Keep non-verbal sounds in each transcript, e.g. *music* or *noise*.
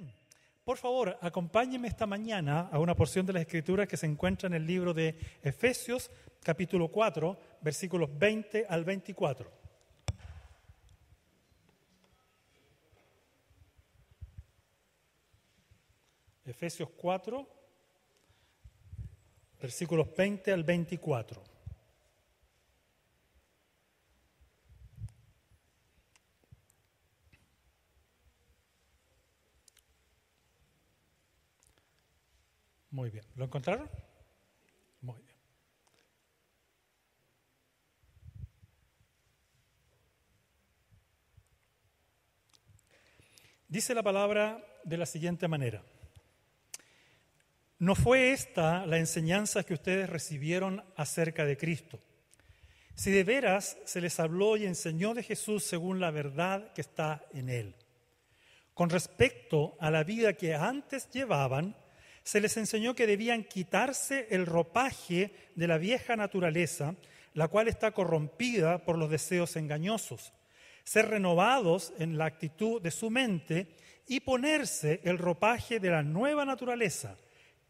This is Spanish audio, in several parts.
bien, por favor, acompáñenme esta mañana a una porción de la Escritura que se encuentra en el libro de Efesios, capítulo 4, versículos 20 al 24. Efesios 4, versículos 20 al 24. Muy bien. ¿Lo encontraron? Muy bien. Dice la palabra de la siguiente manera. No fue esta la enseñanza que ustedes recibieron acerca de Cristo. Si de veras se les habló y enseñó de Jesús según la verdad que está en Él. Con respecto a la vida que antes llevaban, se les enseñó que debían quitarse el ropaje de la vieja naturaleza, la cual está corrompida por los deseos engañosos, ser renovados en la actitud de su mente y ponerse el ropaje de la nueva naturaleza,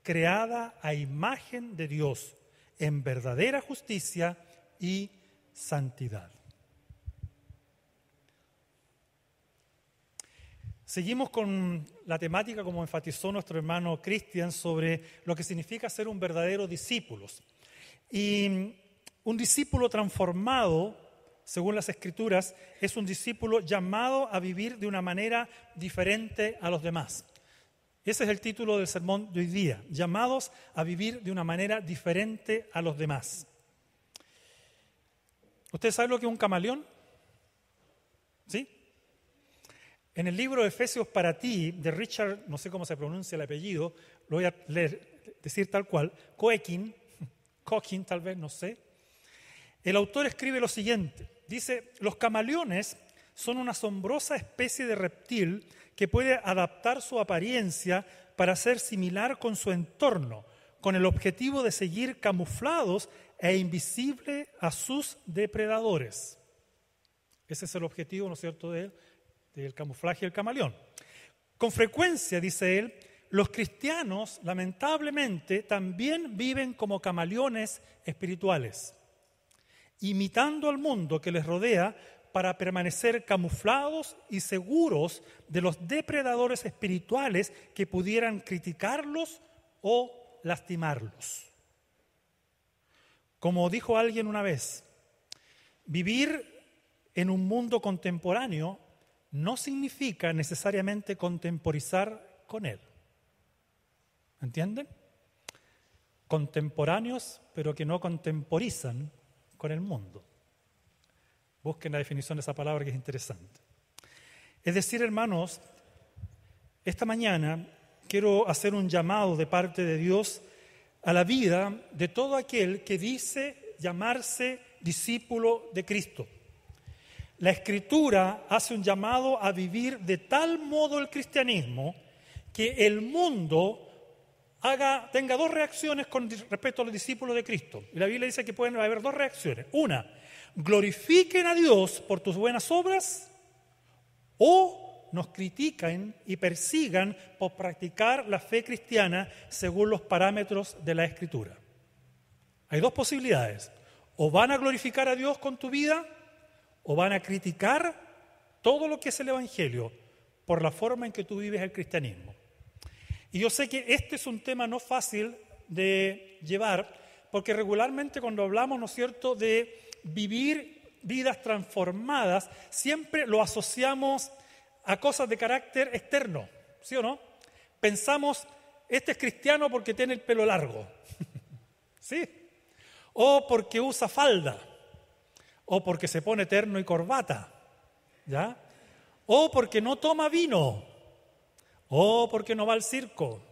creada a imagen de Dios, en verdadera justicia y santidad. Seguimos con la temática, como enfatizó nuestro hermano Cristian, sobre lo que significa ser un verdadero discípulo. Y un discípulo transformado, según las Escrituras, es un discípulo llamado a vivir de una manera diferente a los demás. Ese es el título del sermón de hoy día, llamados a vivir de una manera diferente a los demás. ¿Usted sabe lo que es un camaleón? ¿Sí? En el libro de Efesios para ti, de Richard, no sé cómo se pronuncia el apellido, lo voy a leer, decir tal cual, Coekin, *laughs* Coquin tal vez, no sé. El autor escribe lo siguiente, dice, los camaleones son una asombrosa especie de reptil que puede adaptar su apariencia para ser similar con su entorno, con el objetivo de seguir camuflados e invisible a sus depredadores. Ese es el objetivo, ¿no es cierto?, de del camuflaje del camaleón. Con frecuencia, dice él, los cristianos lamentablemente también viven como camaleones espirituales, imitando al mundo que les rodea para permanecer camuflados y seguros de los depredadores espirituales que pudieran criticarlos o lastimarlos. Como dijo alguien una vez, vivir en un mundo contemporáneo no significa necesariamente contemporizar con Él. ¿Entienden? Contemporáneos, pero que no contemporizan con el mundo. Busquen la definición de esa palabra que es interesante. Es decir, hermanos, esta mañana quiero hacer un llamado de parte de Dios a la vida de todo aquel que dice llamarse discípulo de Cristo. La escritura hace un llamado a vivir de tal modo el cristianismo que el mundo tenga dos reacciones con respecto a los discípulos de Cristo. Y la Biblia dice que pueden haber dos reacciones. Una, glorifiquen a Dios por tus buenas obras o nos critican y persigan por practicar la fe cristiana según los parámetros de la escritura. Hay dos posibilidades. O van a glorificar a Dios con tu vida o van a criticar todo lo que es el Evangelio por la forma en que tú vives el cristianismo. Y yo sé que este es un tema no fácil de llevar, porque regularmente cuando hablamos, ¿no es cierto?, de vivir vidas transformadas, siempre lo asociamos a cosas de carácter externo, ¿sí o no? Pensamos, este es cristiano porque tiene el pelo largo, *laughs* ¿sí? O porque usa falda o porque se pone terno y corbata, ¿ya? O porque no toma vino, o porque no va al circo,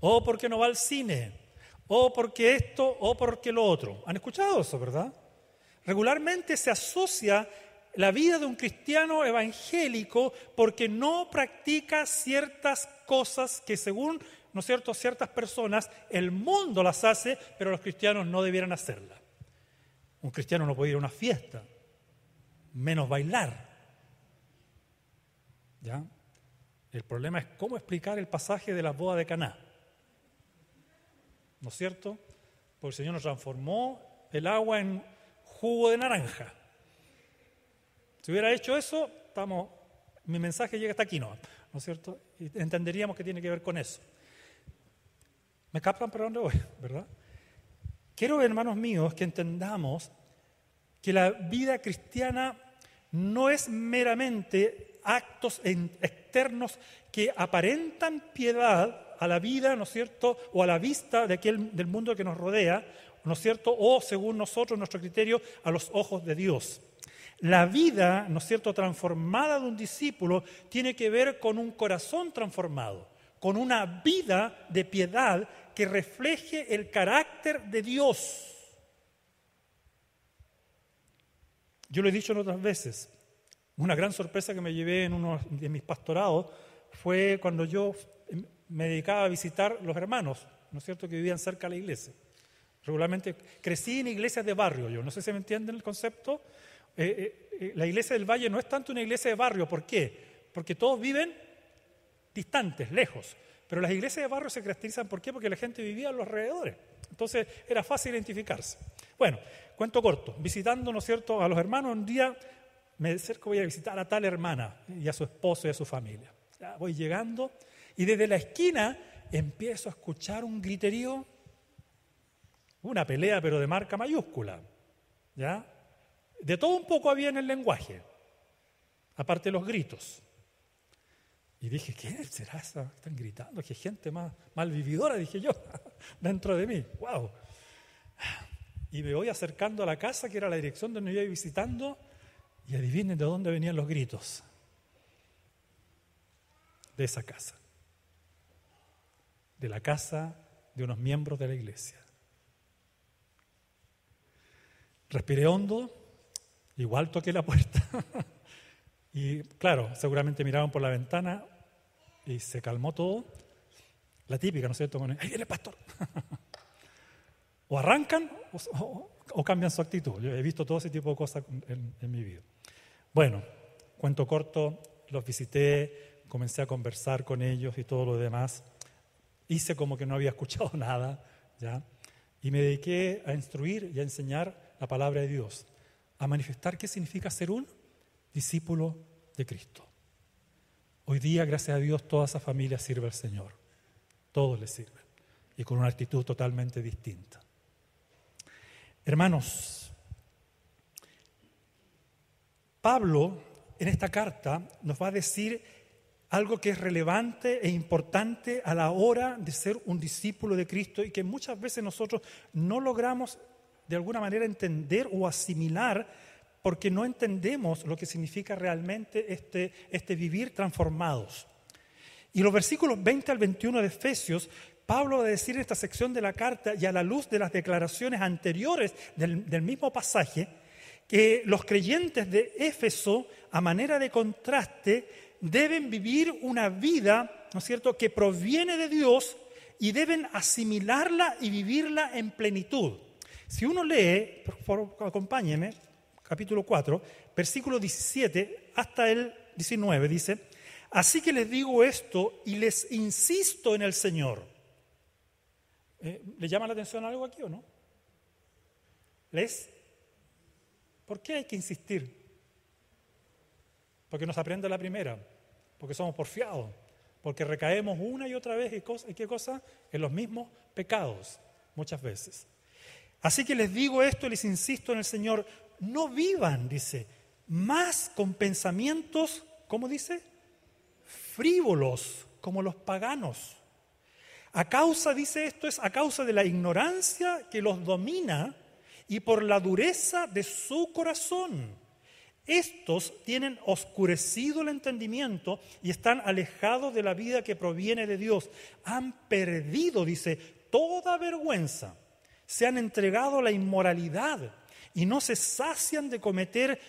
o porque no va al cine, o porque esto, o porque lo otro. ¿Han escuchado eso, verdad? Regularmente se asocia la vida de un cristiano evangélico porque no practica ciertas cosas que según, ¿no es cierto?, ciertas personas, el mundo las hace, pero los cristianos no debieran hacerlas. Un cristiano no puede ir a una fiesta, menos bailar. ¿Ya? El problema es cómo explicar el pasaje de la boda de Caná. ¿No es cierto? Porque el Señor nos transformó el agua en jugo de naranja. Si hubiera hecho eso, mi mensaje llega hasta aquí, ¿no? ¿No es cierto? Y entenderíamos que tiene que ver con eso. ¿Me captan para dónde voy? *laughs* ¿Verdad? Quiero, hermanos míos, que entendamos que la vida cristiana no es meramente actos externos que aparentan piedad a la vida, ¿no es cierto?, o a la vista de aquel, del mundo que nos rodea, ¿no es cierto?, o según nosotros, nuestro criterio, a los ojos de Dios. La vida, ¿no es cierto?, transformada de un discípulo tiene que ver con un corazón transformado, con una vida de piedad que refleje el carácter de Dios. Yo lo he dicho en otras veces, una gran sorpresa que me llevé en uno de mis pastorados fue cuando yo me dedicaba a visitar los hermanos, ¿no es cierto?, que vivían cerca de la iglesia. Regularmente crecí en iglesias de barrio, yo no sé si me entienden el concepto. Eh, eh, eh, la iglesia del valle no es tanto una iglesia de barrio, ¿por qué? Porque todos viven distantes, lejos. Pero las iglesias de barrio se caracterizan, ¿por qué? Porque la gente vivía a los alrededores. Entonces era fácil identificarse. Bueno, cuento corto. Visitando, ¿no es cierto?, a los hermanos, un día me acerco, voy a visitar a tal hermana y a su esposo y a su familia. Ya voy llegando y desde la esquina empiezo a escuchar un griterío, una pelea, pero de marca mayúscula. ¿Ya? De todo un poco había en el lenguaje, aparte de los gritos. Y dije, ¿qué será eso? Están gritando, qué gente más mal vividora, dije yo, *laughs* dentro de mí. ¡Wow! Y me voy acercando a la casa, que era la dirección donde me iba visitando, y adivinen de dónde venían los gritos. De esa casa. De la casa de unos miembros de la iglesia. Respiré hondo, igual toqué la puerta. *laughs* y claro, seguramente miraron por la ventana y se calmó todo. La típica, ¿no es cierto? ahí viene el pastor. *laughs* o arrancan o, cambian su actitud. Yo he visto todo ese tipo de cosas en mi vida. Bueno, cuento corto, los visité, comencé a conversar con ellos y todo lo demás. Hice como que no había *laughs* escuchado nada, ¿ya? Y me dediqué a instruir y a enseñar la palabra de Dios, a manifestar qué significa ser un discípulo de Cristo. Hoy día, gracias a Dios, toda esa familia sirve al Señor. Todos le sirven. Y con una actitud totalmente distinta. Hermanos, Pablo en esta carta nos va a decir algo que es relevante e importante a la hora de ser un discípulo de Cristo y que muchas veces nosotros no logramos de alguna manera entender o asimilar porque no entendemos lo que significa realmente este, este vivir transformados. Y los versículos 20 al 21 de Efesios, Pablo va a decir en esta sección de la carta y a la luz de las declaraciones anteriores del, del mismo pasaje, que los creyentes de Éfeso, a manera de contraste, deben vivir una vida, ¿no es cierto?, que proviene de Dios y deben asimilarla y vivirla en plenitud. Si uno lee, por favor, acompáñeme, capítulo 4, versículo 17 hasta el 19, dice, así que les digo esto y les insisto en el Señor. Eh, ¿Le llama la atención algo aquí o no? Les ¿Por qué hay que insistir? Porque nos aprende la primera, porque somos porfiados, porque recaemos una y otra vez y, qué cosa? En los mismos pecados, muchas veces. Así que les digo esto y les insisto en el Señor, no vivan, dice, más con pensamientos, ¿cómo dice? Frívolos, como los paganos. A causa, dice esto, es a causa de la ignorancia que los domina y por la dureza de su corazón. Estos tienen oscurecido el entendimiento y están alejados de la vida que proviene de Dios. Han perdido, dice, toda vergüenza. Se han entregado a la inmoralidad y no se sacian de cometer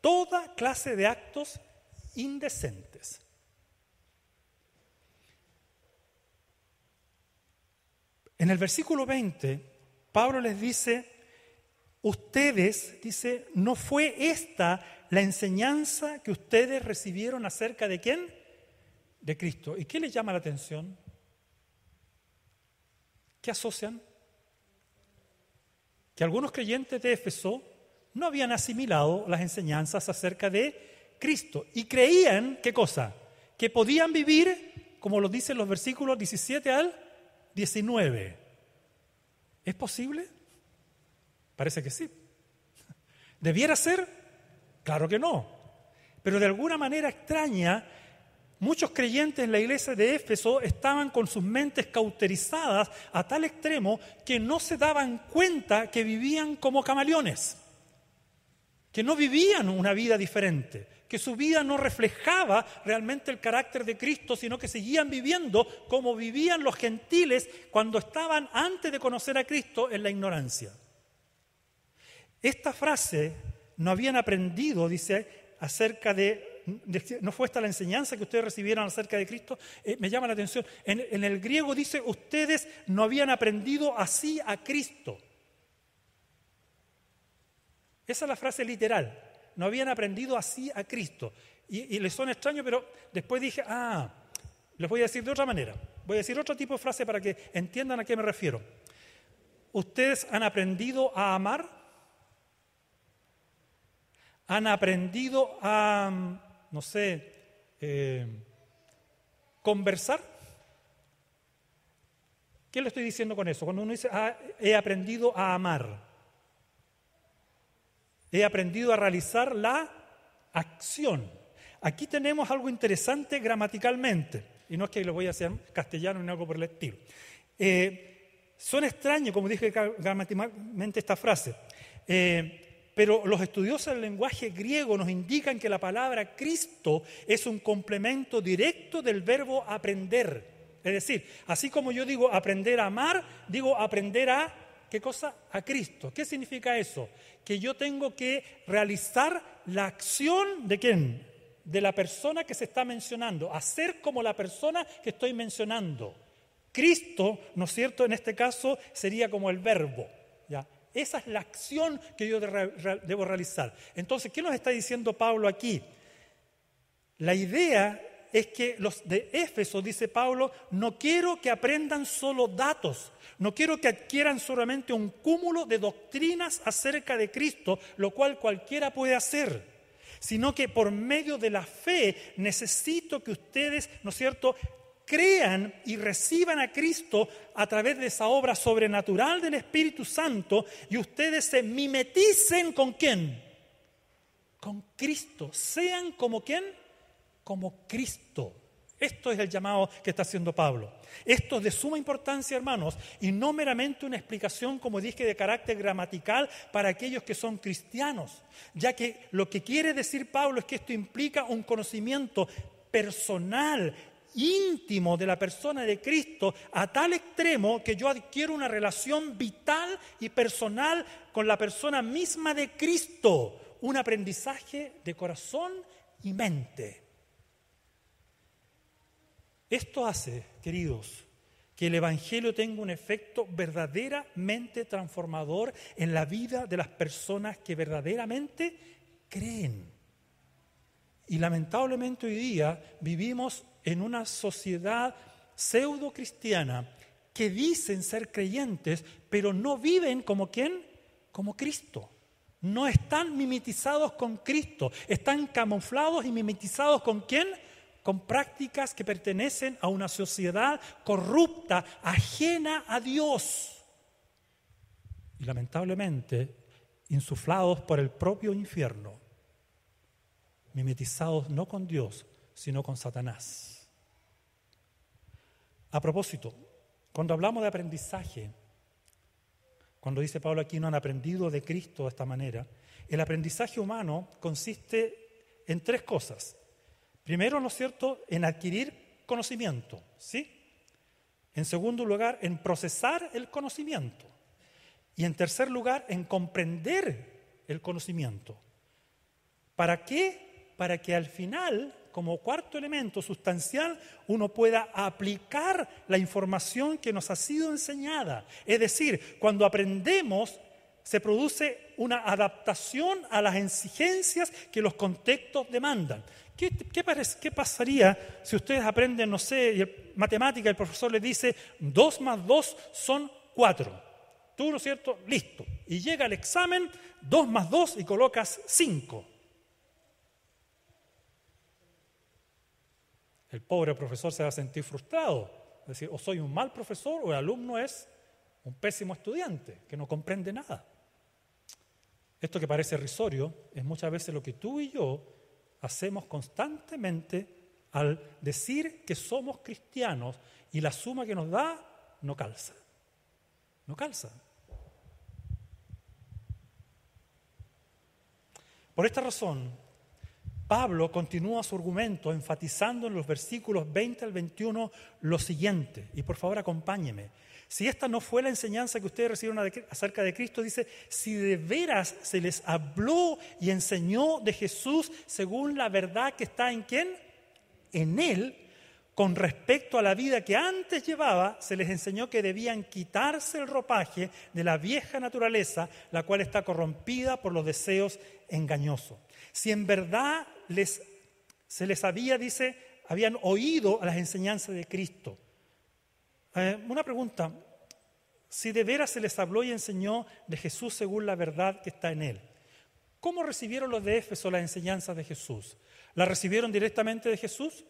toda clase de actos indecentes. En el versículo 20, Pablo les dice, Ustedes, dice, no fue esta la enseñanza que ustedes recibieron acerca de quién? de Cristo. ¿Y qué les llama la atención? ¿Qué asocian? Que algunos creyentes de Éfeso no habían asimilado las enseñanzas acerca de Cristo y creían, ¿qué cosa? Que podían vivir, como lo dicen los versículos 17 al 19. ¿Es posible? Parece que sí. ¿Debiera ser? Claro que no. Pero de alguna manera extraña, muchos creyentes en la iglesia de Éfeso estaban con sus mentes cauterizadas a tal extremo que no se daban cuenta que vivían como camaleones, que no vivían una vida diferente, que su vida no reflejaba realmente el carácter de Cristo, sino que seguían viviendo como vivían los gentiles cuando estaban antes de conocer a Cristo en la ignorancia. Esta frase no habían aprendido, dice, acerca de, no fue esta la enseñanza que ustedes recibieron acerca de Cristo, eh, me llama la atención. En, el griego dice, ustedes no habían aprendido así a Cristo. Esa es la frase literal. No habían aprendido así a Cristo. Y, y les suena extraño, pero después dije, ah, les voy a decir de otra manera. Voy a decir otro tipo de frase para que entiendan a qué me refiero. Ustedes han aprendido a amar han aprendido a, no sé, eh, conversar. ¿Qué le estoy diciendo con eso? Cuando uno dice, ah, he aprendido a amar, he aprendido a realizar la acción. Aquí tenemos algo interesante gramaticalmente, y no es que lo voy a hacer castellano ni algo por el estilo. Eh, son extraños, como dije gramaticalmente, esta frase. Eh, pero los estudiosos del lenguaje griego nos indican que la palabra Cristo es un complemento directo del verbo aprender. Es decir, así como yo digo aprender a amar, digo aprender a, ¿qué cosa? A Cristo. ¿Qué significa eso? Que yo tengo que realizar la acción de quién? De la persona que se está mencionando, hacer como la persona que estoy mencionando. Cristo, ¿no es cierto? En este caso sería como el verbo. ¿ya? Esa es la acción que yo debo realizar. Entonces, ¿qué nos está diciendo Pablo aquí? La idea es que los de Éfeso, dice Pablo, no quiero que aprendan solo datos, no quiero que adquieran solamente un cúmulo de doctrinas acerca de Cristo, lo cual cualquiera puede hacer, sino que por medio de la fe necesito que ustedes, ¿no es cierto?, crean y reciban a Cristo a través de esa obra sobrenatural del Espíritu Santo y ustedes se mimeticen con quién? Con Cristo. Sean como quién? Como Cristo. Esto es el llamado que está haciendo Pablo. Esto es de suma importancia, hermanos, y no meramente una explicación, como dije, de carácter gramatical para aquellos que son cristianos, ya que lo que quiere decir Pablo es que esto implica un conocimiento personal, íntimo de la persona de Cristo a tal extremo que yo adquiero una relación vital y personal con la persona misma de Cristo, un aprendizaje de corazón y mente. Esto hace, queridos, que el Evangelio tenga un efecto verdaderamente transformador en la vida de las personas que verdaderamente creen. Y lamentablemente hoy día vivimos en una sociedad pseudo cristiana que dicen ser creyentes, pero no viven como quién? Como Cristo. No están mimetizados con Cristo, están camuflados y mimetizados con quién? Con prácticas que pertenecen a una sociedad corrupta, ajena a Dios. Y lamentablemente, insuflados por el propio infierno, mimetizados no con Dios, sino con Satanás. A propósito, cuando hablamos de aprendizaje, cuando dice Pablo aquí no han aprendido de Cristo de esta manera, el aprendizaje humano consiste en tres cosas. Primero, ¿no es cierto?, en adquirir conocimiento, ¿sí? En segundo lugar, en procesar el conocimiento. Y en tercer lugar, en comprender el conocimiento. ¿Para qué? Para que al final como cuarto elemento sustancial, uno pueda aplicar la información que nos ha sido enseñada. Es decir, cuando aprendemos, se produce una adaptación a las exigencias que los contextos demandan. ¿Qué, pasaría si ustedes aprenden, no sé, matemática, el profesor les dice 2 más 2 son 4? Tú, ¿no es cierto? Listo. Y llega el examen, 2 más 2 y colocas 5. El pobre profesor se va a sentir frustrado. Es decir, o soy un mal profesor o el alumno es un pésimo estudiante que no comprende nada. Esto que parece risorio es muchas veces lo que tú y yo hacemos constantemente al decir que somos cristianos y la suma que nos da no calza. No calza. Por esta razón, Pablo continúa su argumento enfatizando en los versículos 20 al 21 lo siguiente, y por favor acompáñeme. Si esta no fue la enseñanza que ustedes recibieron acerca de Cristo, dice, si de veras se les habló y enseñó de Jesús según la verdad que está en quién? En Él, con respecto a la vida que antes llevaba, se les enseñó que debían quitarse el ropaje de la vieja naturaleza, la cual está corrompida por los deseos engañosos. Si en verdad se les había, dice, habían oído a las enseñanzas de Cristo, eh, una pregunta, si de veras se les habló y enseñó de Jesús según la verdad que está en él, ¿cómo recibieron los de Éfeso las enseñanzas de Jesús? ¿La recibieron directamente de Jesús?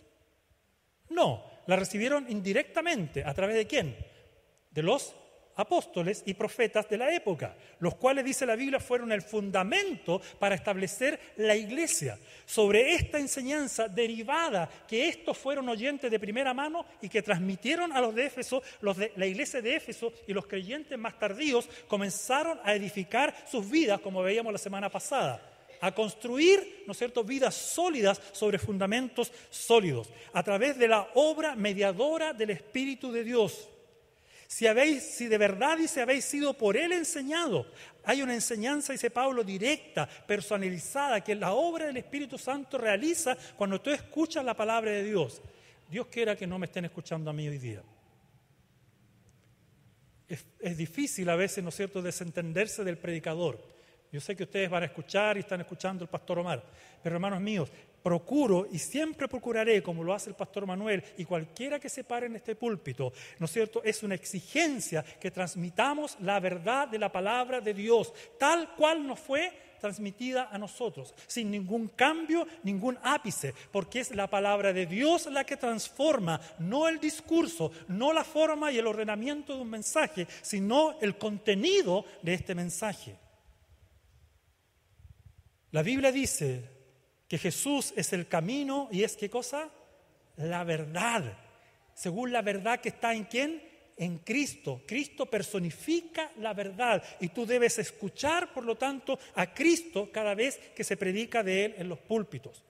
No, la recibieron indirectamente. ¿A través de quién? De los apóstoles y profetas de la época, los cuales, dice la Biblia, fueron el fundamento para establecer la iglesia. Sobre esta enseñanza derivada, que estos fueron oyentes de primera mano y que transmitieron a los de Éfeso, los de la iglesia de Éfeso y los creyentes más tardíos comenzaron a edificar sus vidas, como veíamos la semana pasada a construir, ¿no vidas sólidas sobre fundamentos sólidos, a través de la obra mediadora del Espíritu de Dios. Si, habéis, si de verdad dice habéis sido por Él enseñado, hay una enseñanza, dice Pablo, directa, personalizada, que la obra del Espíritu Santo realiza cuando tú escuchas la palabra de Dios. Dios quiera que no me estén escuchando a mí hoy día. Es, es difícil a veces, ¿no es cierto?, desentenderse del predicador. Yo sé que ustedes van a escuchar y están escuchando al pastor Omar, pero hermanos míos, procuro y siempre procuraré, como lo hace el pastor Manuel y cualquiera que se pare en este púlpito, ¿no es cierto? Es una exigencia que transmitamos la verdad de la palabra de Dios, tal cual nos fue transmitida a nosotros, sin ningún cambio, ningún ápice, porque es la palabra de Dios la que transforma, no el discurso, no la forma y el ordenamiento de un mensaje, sino el contenido de este mensaje. La Biblia dice que Jesús es el camino y es qué cosa? La verdad. Según la verdad que está en quién? En Cristo. Cristo personifica la verdad y tú debes escuchar, por lo tanto, a Cristo cada vez que se predica de Él en los púlpitos.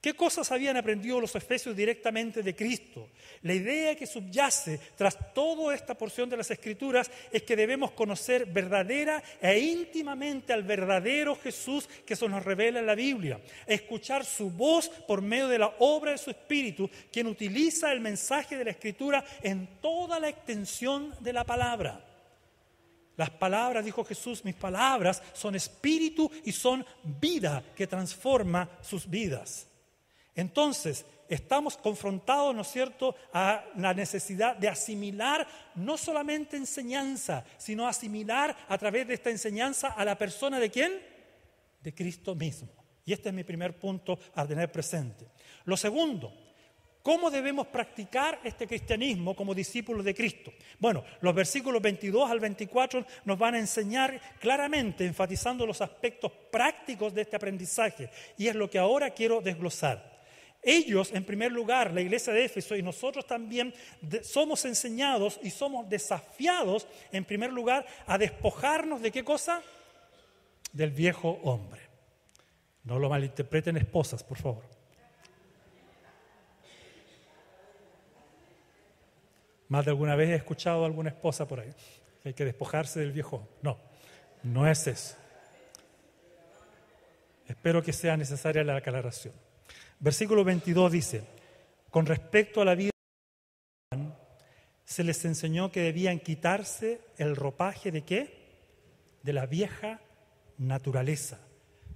¿Qué cosas habían aprendido los efesios directamente de Cristo? La idea que subyace tras toda esta porción de las Escrituras es que debemos conocer verdadera e íntimamente al verdadero Jesús que se nos revela en la Biblia, escuchar su voz por medio de la obra de su Espíritu, quien utiliza el mensaje de la Escritura en toda la extensión de la palabra. Las palabras, dijo Jesús, mis palabras son espíritu y son vida que transforma sus vidas. Entonces, estamos confrontados, ¿no es cierto?, a la necesidad de asimilar no solamente enseñanza, sino asimilar a través de esta enseñanza a la persona de quién? De Cristo mismo. Y este es mi primer punto a tener presente. Lo segundo, ¿cómo debemos practicar este cristianismo como discípulos de Cristo? Bueno, los versículos 22 al 24 nos van a enseñar claramente, enfatizando los aspectos prácticos de este aprendizaje. Y es lo que ahora quiero desglosar. Ellos, en primer lugar, la iglesia de Éfeso y nosotros también somos enseñados y somos desafiados, en primer lugar, a despojarnos de qué cosa? Del viejo hombre. No lo malinterpreten esposas, por favor. Más de alguna vez he escuchado a alguna esposa por ahí hay que despojarse del viejo. No, no es eso. Espero que sea necesaria la aclaración. Versículo 22 dice, con respecto a la vida se les enseñó que debían quitarse el ropaje de qué? De la vieja naturaleza.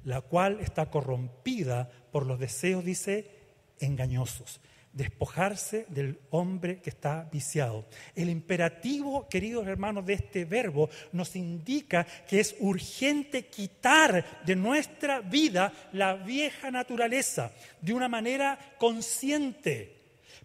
la cual está corrompida por los deseos, dice, engañosos. Despojarse del hombre que está viciado. El imperativo, queridos hermanos, de este verbo nos indica que es urgente quitar de nuestra vida la vieja naturaleza de una manera consciente.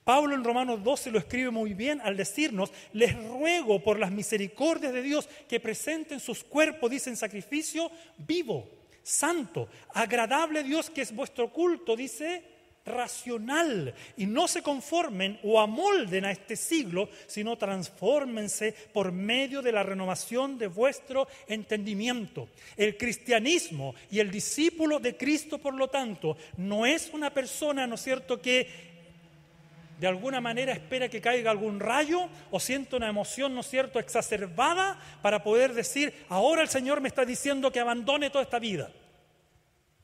Pablo en Romanos 12 lo escribe muy bien al decirnos, les ruego por las misericordias de Dios que presenten sus cuerpos, dicen sacrificio vivo, santo, agradable a Dios que es vuestro culto, dice racional y no se conformen o amolden a este siglo, sino transfórmense por medio de la renovación de vuestro entendimiento. El cristianismo y el discípulo de Cristo, por lo tanto, no es una persona, ¿no es cierto?, que de alguna manera espera que caiga algún rayo o siente una emoción, ¿no es cierto?, exacerbada para poder decir, ahora el Señor me está diciendo que abandone toda esta vida.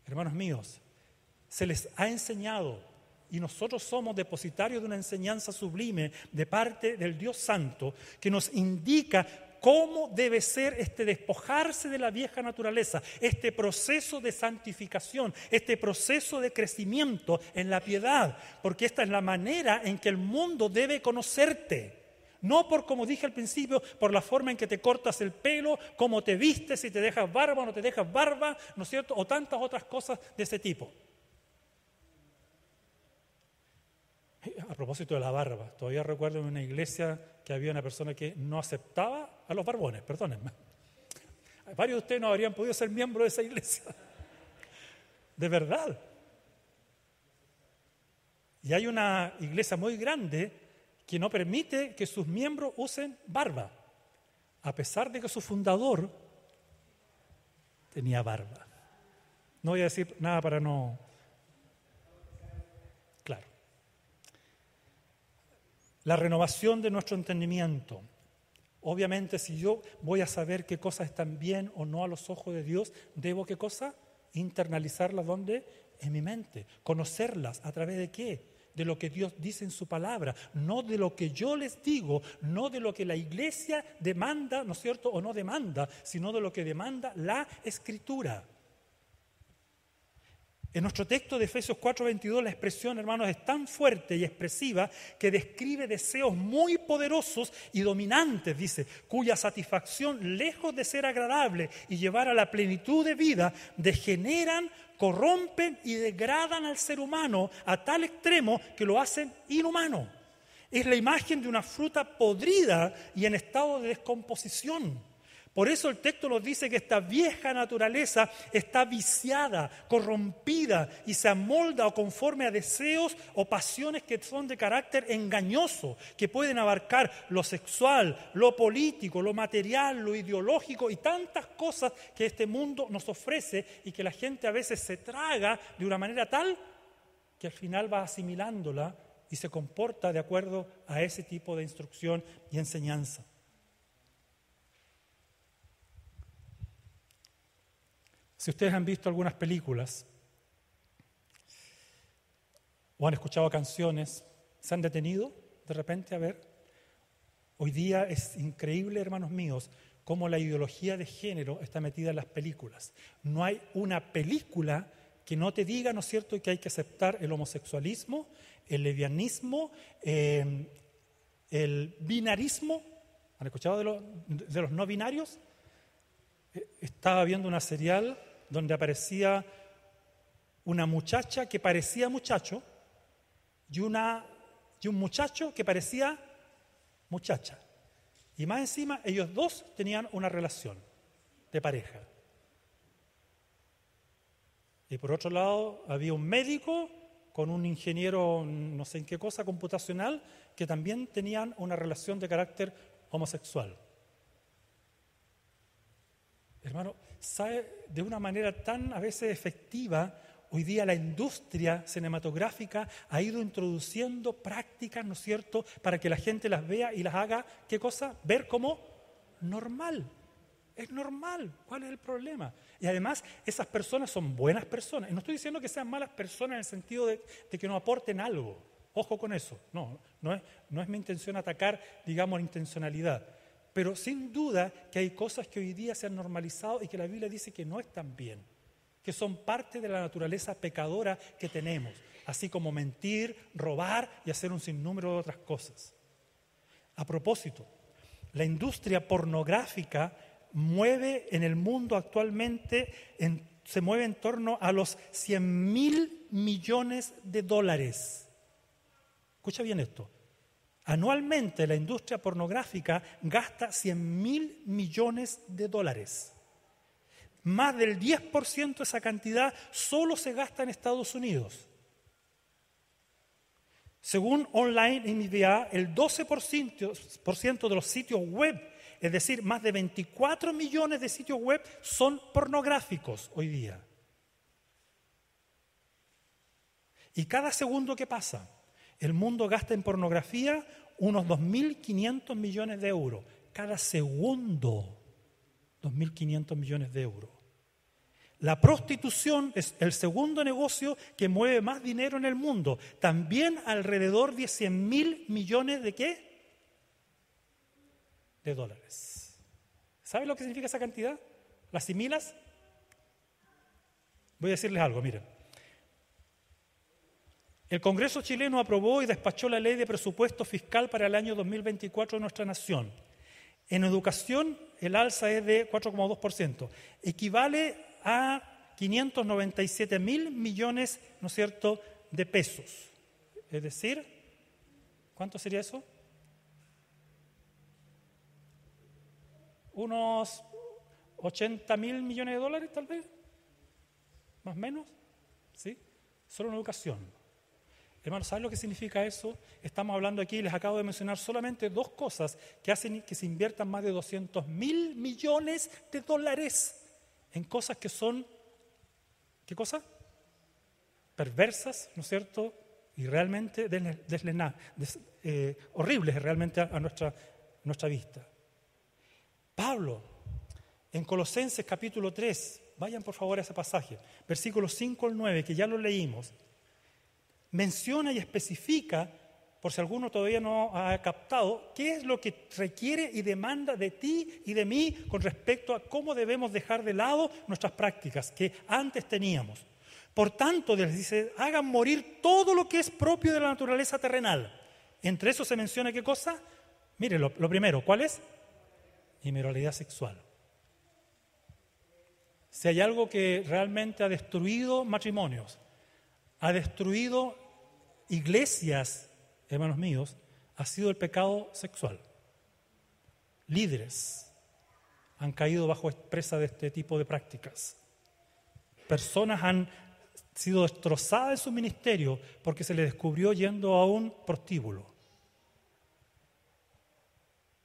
Hermanos míos, se les ha enseñado y nosotros somos depositarios de una enseñanza sublime de parte del Dios Santo que nos indica cómo debe ser este despojarse de la vieja naturaleza, este proceso de santificación, este proceso de crecimiento en la piedad, porque esta es la manera en que el mundo debe conocerte. No por, como dije al principio, por la forma en que te cortas el pelo, cómo te vistes, si te dejas barba o no te dejas barba, ¿no es cierto? O tantas otras cosas de ese tipo. A propósito de la barba, todavía recuerdo en una iglesia que había una persona que no aceptaba a los barbones, perdónenme. *laughs* Varios de ustedes no habrían podido ser miembros de esa iglesia. *laughs* De verdad. Y hay una iglesia muy grande que no permite que sus miembros usen barba, a pesar de que su fundador tenía barba. No voy a decir nada para no La renovación de nuestro entendimiento. Obviamente, si yo voy a saber qué cosas están bien o no a los ojos de Dios, debo qué cosa? Internalizarlas donde? En mi mente. Conocerlas a través de qué? De lo que Dios dice en su palabra, no de lo que yo les digo, no de lo que la iglesia demanda, ¿no es cierto? O no demanda, sino de lo que demanda la escritura. En nuestro texto de Efesios 4:22 la expresión, hermanos, es tan fuerte y expresiva que describe deseos muy poderosos y dominantes, dice, cuya satisfacción, lejos de ser agradable y llevar a la plenitud de vida, degeneran, corrompen y degradan al ser humano a tal extremo que lo hacen inhumano. Es la imagen de una fruta podrida y en estado de descomposición. Por eso el texto nos dice que esta vieja naturaleza está viciada, corrompida y se amolda o conforme a deseos o pasiones que son de carácter engañoso, que pueden abarcar lo sexual, lo político, lo material, lo ideológico y tantas cosas que este mundo nos ofrece y que la gente a veces se traga de una manera tal que al final va asimilándola y se comporta de acuerdo a ese tipo de instrucción y enseñanza. Si ustedes han visto algunas películas o han escuchado canciones, se han detenido de repente a ver. Hoy día es increíble, hermanos míos, cómo la ideología de género está metida en las películas. No hay una película que no te diga, ¿no es cierto?, que hay que aceptar el homosexualismo, el levianismo, eh, el binarismo. ¿Han escuchado de, de los no binarios? Eh, estaba viendo una serial donde aparecía una muchacha que parecía muchacho y, una, y un muchacho que parecía muchacha. Y más encima, ellos dos tenían una relación de pareja. Y por otro lado, había un médico con un ingeniero, no sé en qué cosa, computacional, que también tenían una relación de carácter homosexual. Hermano, sabe de una manera tan a veces efectiva, hoy día la industria cinematográfica ha ido introduciendo prácticas, ¿no es cierto?, para que la gente las vea y las haga, ¿qué cosa? Ver como normal. Es normal. ¿Cuál es el problema? Y además, esas personas son buenas personas. Y no estoy diciendo que sean malas personas en el sentido de, que no aporten algo. Ojo con eso. No, no es, no es mi intención atacar, digamos, la intencionalidad. Pero sin duda que hay cosas que hoy día se han normalizado y que la Biblia dice que no están bien. que son parte de la naturaleza pecadora que tenemos, así como mentir, robar y hacer un sinnúmero de otras cosas. A propósito, la industria pornográfica mueve en el mundo actualmente, se mueve en torno a los 100 mil millones de dólares. Escucha bien esto. Anualmente la industria pornográfica gasta 100 mil millones de dólares. Más del 10% de esa cantidad solo se gasta en Estados Unidos. Según Online MBA, el 12% de los sitios web, es decir, más de 24 millones de sitios web, son pornográficos hoy día. Y cada segundo que pasa, el mundo gasta en pornografía unos 2.500 millones de euros. Cada segundo, 2.500 millones de euros. La prostitución es el segundo negocio que mueve más dinero en el mundo. También alrededor de 100 mil millones de qué? De dólares. ¿Sabe lo que significa esa cantidad? ¿Las similas? Voy a decirles algo, miren. El Congreso chileno aprobó y despachó la ley de presupuesto fiscal para el año 2024 de nuestra nación. En educación el alza es de 4,2%. Equivale a 597 mil millones, ¿no es cierto?, de pesos. Es decir, ¿cuánto sería eso? Unos 80 mil millones de dólares, tal vez, más o menos, ¿sí? Solo en educación. Hermanos, ¿saben lo que significa eso? Estamos hablando aquí, les acabo de mencionar solamente dos cosas que hacen que se inviertan más de 200 mil millones de dólares en cosas que son, ¿qué cosa? Perversas, ¿no es cierto? Y realmente eh, horribles realmente a, nuestra, nuestra vista. Pablo, en Colosenses capítulo 3, vayan por favor a ese pasaje, versículos 5 al 9, que ya lo leímos, menciona y especifica por si alguno todavía no ha captado, qué es lo que requiere y demanda de ti y de mí con respecto a cómo debemos dejar de lado nuestras prácticas que antes teníamos. Por tanto, les dice, hagan morir todo lo que es propio de la naturaleza terrenal. Entre eso se menciona qué cosa? Mire, lo, primero, ¿cuál es? Inmoralidad sexual. Si hay algo que realmente ha destruido matrimonios, ha destruido iglesias hermanos míos, ha sido el pecado sexual. Líderes han caído bajo expresa de este tipo de prácticas. Personas han sido destrozadas en su ministerio porque se les descubrió yendo a un prostíbulo.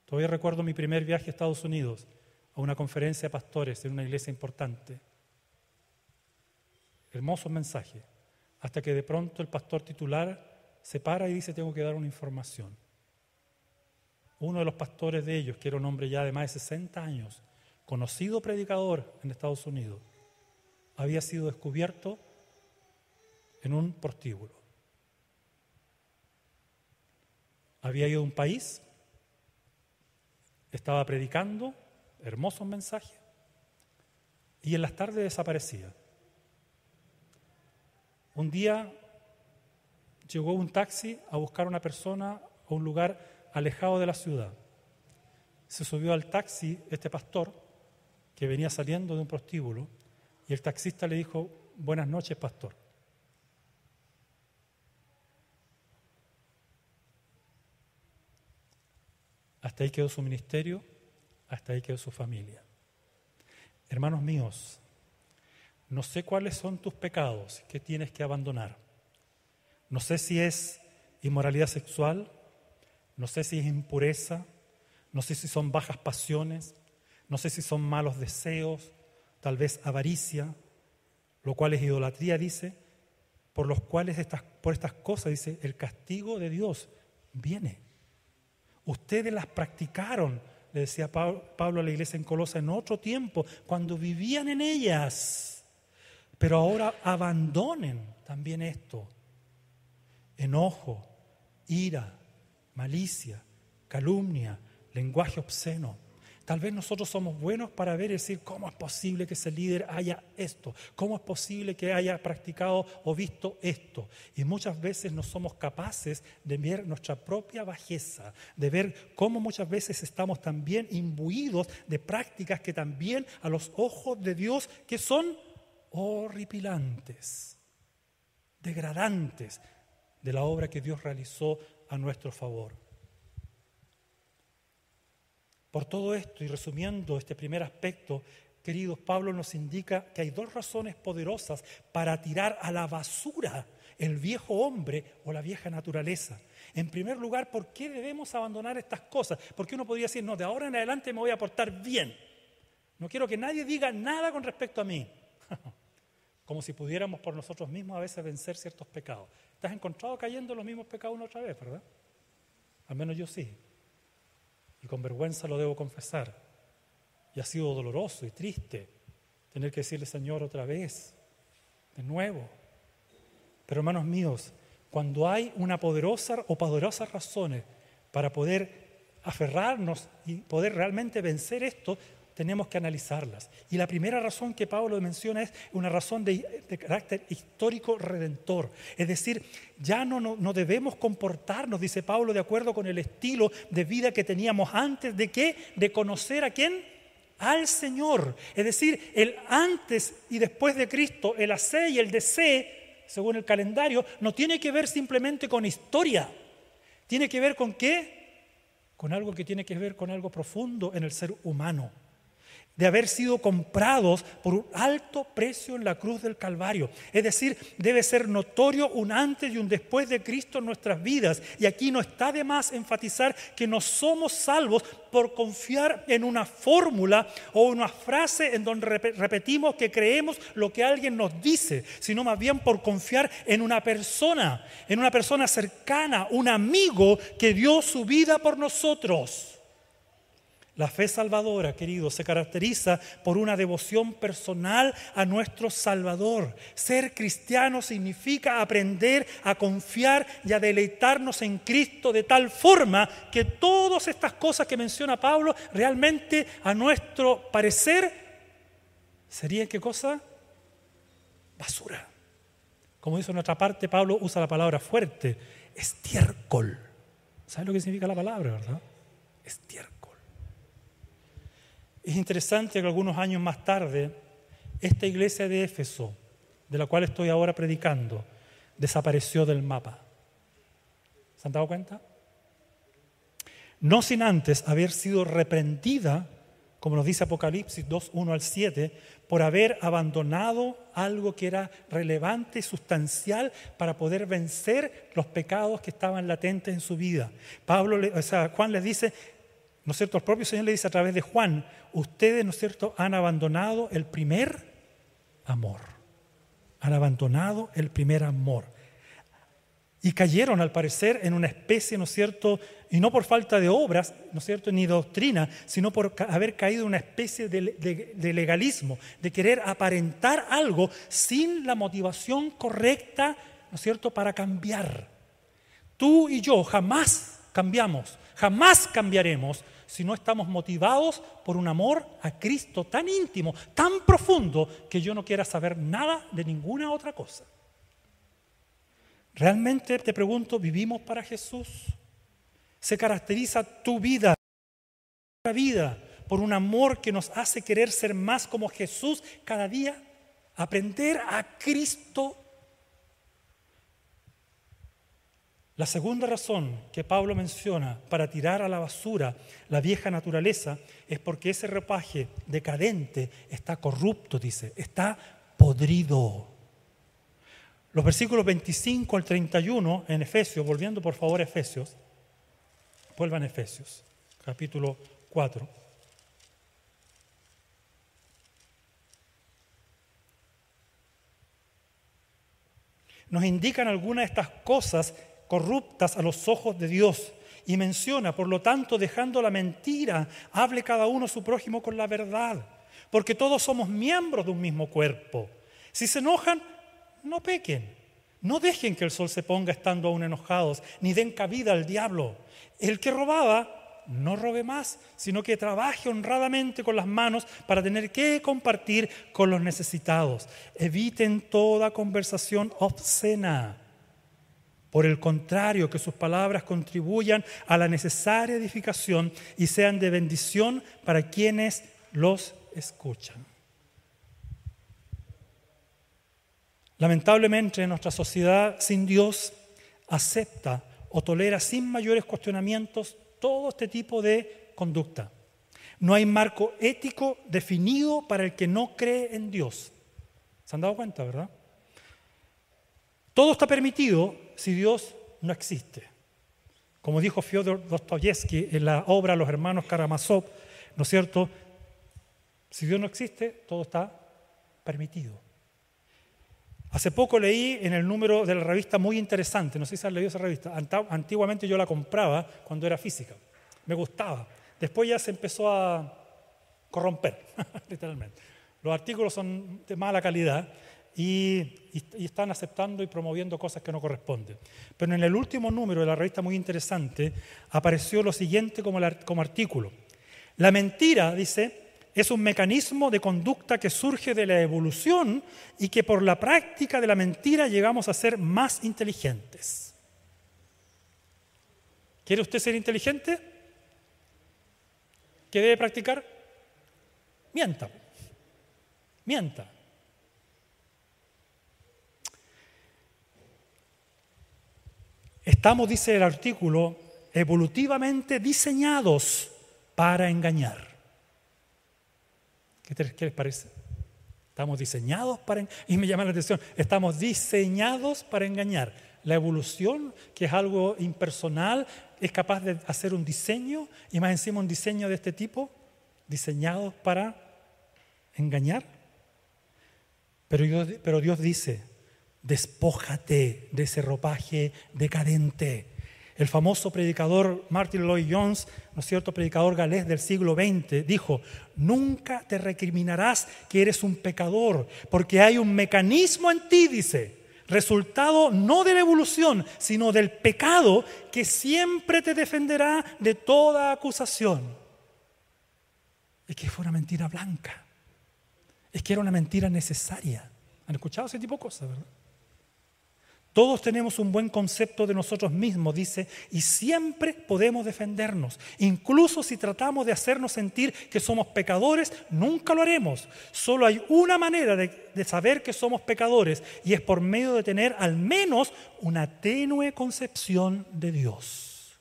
Todavía recuerdo mi primer viaje a Estados Unidos, a una conferencia de pastores en una iglesia importante. Hermoso mensaje, hasta que de pronto el pastor titular se para y dice, tengo que dar una información. Uno de los pastores de ellos, que era un hombre ya de más de 60 años, conocido predicador en Estados Unidos, había sido descubierto en un prostíbulo. Había ido a un país, estaba predicando, hermoso mensaje, y en las tardes desaparecía. Un día llegó un taxi a buscar a una persona a un lugar alejado de la ciudad. Se subió al taxi este pastor que venía saliendo de un prostíbulo y el taxista le dijo, buenas noches pastor. Hasta ahí quedó su ministerio, hasta ahí quedó su familia. Hermanos míos, no sé cuáles son tus pecados que tienes que abandonar. No sé si es inmoralidad sexual, no sé si es impureza, no sé si son bajas pasiones, no sé si son malos deseos, tal vez avaricia, lo cual es idolatría, dice, por los cuales estas, por estas cosas, dice, el castigo de Dios viene. Ustedes las practicaron, le decía Pablo a la iglesia en Colosa en otro tiempo, cuando vivían en ellas, pero ahora abandonen también esto enojo, ira, malicia, calumnia, lenguaje obsceno. Tal vez nosotros somos buenos para ver y decir cómo es posible que ese líder haya esto, cómo es posible que haya practicado o visto esto. Y muchas veces no somos capaces de ver nuestra propia bajeza, de ver cómo muchas veces estamos también imbuidos de prácticas que también a los ojos de Dios que son horripilantes, degradantes de la obra que Dios realizó a nuestro favor. Por todo esto, y resumiendo este primer aspecto, queridos, Pablo nos indica que hay dos razones poderosas para tirar a la basura el viejo hombre o la vieja naturaleza. En primer lugar, ¿por qué debemos abandonar estas cosas? Porque uno podría decir, no, de ahora en adelante me voy a portar bien. No quiero que nadie diga nada con respecto a mí. Como si pudiéramos por nosotros mismos a veces vencer ciertos pecados. ¿Te has encontrado cayendo en los mismos pecados una otra vez, verdad? Al menos yo sí y con vergüenza lo debo confesar. Y ha sido doloroso y triste tener que decirle, Señor, otra vez, de nuevo. Pero hermanos míos, cuando hay una poderosa o poderosas razones para poder aferrarnos y poder realmente vencer esto, tenemos que analizarlas. Y la primera razón que Pablo menciona es una razón de, carácter histórico redentor. Es decir, ya no, no, debemos comportarnos, dice Pablo, de acuerdo con el estilo de vida que teníamos antes de qué? De conocer a quién? Al Señor. Es decir, el antes y después de Cristo, el hacer y el desee, según el calendario, no tiene que ver simplemente con historia. Tiene que ver con qué? Con algo que tiene que ver con algo profundo en el ser humano de haber sido comprados por un alto precio en la cruz del Calvario. Es decir, debe ser notorio un antes y un después de Cristo en nuestras vidas. Y aquí no está de más enfatizar que no somos salvos por confiar en una fórmula o una frase en donde repetimos que creemos lo que alguien nos dice, sino más bien por confiar en una persona, en una persona cercana, un amigo que dio su vida por nosotros. La fe salvadora, queridos, se caracteriza por una devoción personal a nuestro Salvador. Ser cristiano significa aprender a confiar y a deleitarnos en Cristo de tal forma que todas estas cosas que menciona Pablo realmente a nuestro parecer serían qué cosa? Basura. Como dice en otra parte, Pablo usa la palabra fuerte, estiércol. ¿Sabes lo que significa la palabra, verdad? Estiércol. Es interesante que algunos años más tarde, esta iglesia de Éfeso, de la cual estoy ahora predicando, desapareció del mapa. ¿Se han dado cuenta? No sin antes haber sido reprendida, como nos dice Apocalipsis 2, 1 al 7, por haber abandonado algo que era relevante y sustancial para poder vencer los pecados que estaban latentes en su vida. Pablo, Juan les dice, ¿No es cierto? El propio Señor le dice a través de Juan, ustedes, ¿no cierto?, han abandonado el primer amor. Han abandonado el primer amor. Y cayeron, al parecer, en una especie, ¿no es cierto?, y no por falta de obras, ¿no es cierto?, ni doctrina, sino por haber caído en una especie de, legalismo, de querer aparentar algo sin la motivación correcta, ¿no cierto?, para cambiar. Tú y yo jamás cambiamos, jamás cambiaremos si no estamos motivados por un amor a Cristo tan íntimo, tan profundo, que yo no quiera saber nada de ninguna otra cosa. ¿Realmente, te pregunto, vivimos para Jesús? ¿Se caracteriza tu vida, tu vida, por un amor que nos hace querer ser más como Jesús cada día? Aprender a Cristo La segunda razón que Pablo menciona para tirar a la basura la vieja naturaleza es porque ese repaje decadente está corrupto, dice, está podrido. Los versículos 25 al 31 en Efesios, volviendo por favor a Efesios, vuelvan a Efesios, capítulo 4. Nos indican algunas de estas cosas corruptas a los ojos de Dios. Y menciona, por lo tanto, dejando la mentira, hable cada uno su prójimo con la verdad, porque todos somos miembros de un mismo cuerpo. Si se enojan, no pequen. No dejen que el sol se ponga estando aún enojados, ni den cabida al diablo. El que robaba, no robe más, sino que trabaje honradamente con las manos para tener que compartir con los necesitados. Eviten toda conversación obscena. Por el contrario, que sus palabras contribuyan a la necesaria edificación y sean de bendición para quienes los escuchan. Lamentablemente, nuestra sociedad sin Dios acepta o tolera sin mayores cuestionamientos todo este tipo de conducta. No hay marco ético definido para el que no cree en Dios. ¿Se han dado cuenta, verdad? Todo está permitido si Dios no existe. Como dijo Fyodor Dostoyevsky en la obra Los hermanos Karamazov, ¿no es cierto? Si Dios no existe, todo está permitido. Hace poco leí en el número de la revista muy interesante, no sé si han leído esa revista, antiguamente yo la compraba cuando era física, me gustaba. Después ya se empezó a corromper, *laughs* literalmente. Los artículos son de mala calidad y, están aceptando y promoviendo cosas que no corresponden. Pero en el último número de la revista muy interesante apareció lo siguiente como, como artículo. La mentira, dice, es un mecanismo de conducta que surge de la evolución y que por la práctica de la mentira llegamos a ser más inteligentes. ¿Quiere usted ser inteligente? ¿Qué debe practicar? Mienta. Mienta. Estamos, dice el artículo, evolutivamente diseñados para engañar. ¿Qué, les parece? Estamos diseñados para... Y me llama la atención, estamos diseñados para engañar. La evolución, que es algo impersonal, es capaz de hacer un diseño, y más encima un diseño de este tipo, diseñados para engañar. Pero Dios, pero Dios dice, despójate de ese ropaje decadente el famoso predicador Martin Lloyd Jones, ¿no es cierto?, predicador galés del siglo XX, dijo, nunca te recriminarás que eres un pecador, porque hay un mecanismo en ti, dice, resultado no de la evolución, sino del pecado que siempre te defenderá de toda acusación. Es que fue una mentira blanca, es que era una mentira necesaria. ¿Han escuchado ese tipo de cosas, verdad? Todos tenemos un buen concepto de nosotros mismos, dice, y siempre podemos defendernos. Incluso si tratamos de hacernos sentir que somos pecadores, nunca lo haremos. Solo hay una manera de, saber que somos pecadores y es por medio de tener al menos una tenue concepción de Dios.